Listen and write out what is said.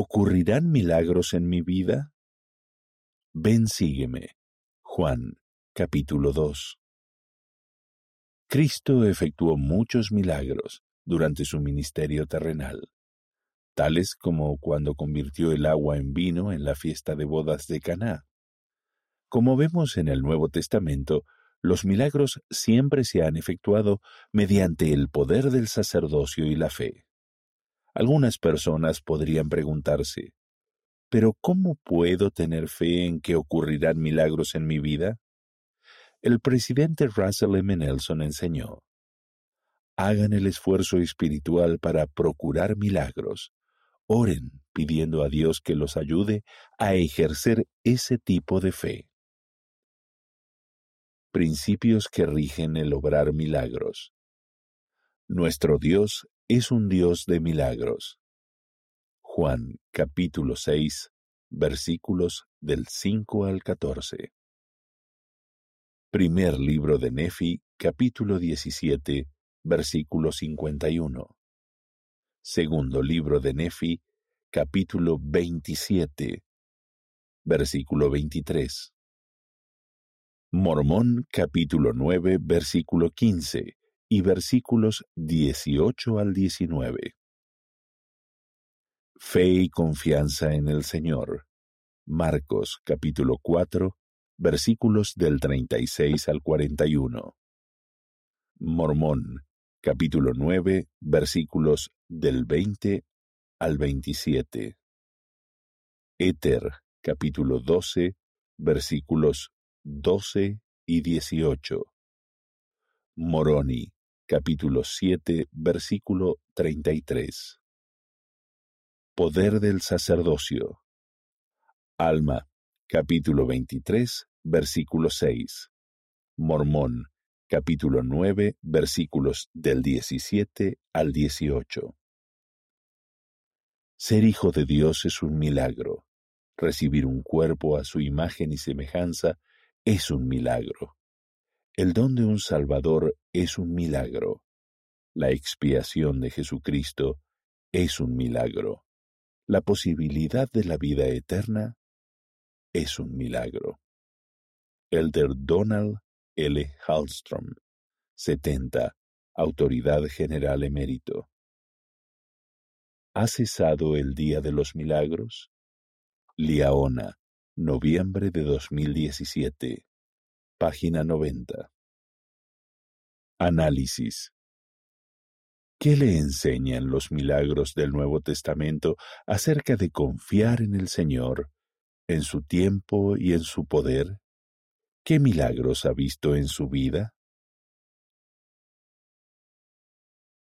¿Ocurrirán milagros en mi vida? Ven, sígueme. Juan, capítulo 2. Cristo efectuó muchos milagros durante su ministerio terrenal, tales como cuando convirtió el agua en vino en la fiesta de bodas de Caná. Como vemos en el Nuevo Testamento, los milagros siempre se han efectuado mediante el poder del sacerdocio y la fe. Algunas personas podrían preguntarse, ¿pero cómo puedo tener fe en que ocurrirán milagros en mi vida? El presidente Russell M. Nelson enseñó, hagan el esfuerzo espiritual para procurar milagros. Oren pidiendo a Dios que los ayude a ejercer ese tipo de fe. Principios que rigen el obrar milagros. Nuestro Dios es un Dios de milagros. Juan capítulo 6 versículos del 5 al 14. Primer libro de Nefi capítulo 17 versículo 51. Segundo libro de Nefi capítulo 27 versículo 23. Mormón capítulo 9 versículo 15 y versículos 18 al 19. Fe y confianza en el Señor. Marcos capítulo 4, versículos del 36 al 41. Mormón capítulo 9, versículos del 20 al 27. Éter capítulo 12, versículos 12 y 18. Moroni capítulo 7, versículo 33. Poder del sacerdocio. Alma, capítulo 23, versículo 6. Mormón, capítulo 9, versículos del 17 al 18. Ser hijo de Dios es un milagro. Recibir un cuerpo a su imagen y semejanza es un milagro. El don de un Salvador es un milagro. La expiación de Jesucristo es un milagro. La posibilidad de la vida eterna es un milagro. Elder Donald L. Hallstrom, 70, Autoridad General Emérito. ¿Ha cesado el Día de los Milagros? Liaona, noviembre de 2017. Página 90. Análisis. ¿Qué le enseñan los milagros del Nuevo Testamento acerca de confiar en el Señor, en su tiempo y en su poder? ¿Qué milagros ha visto en su vida?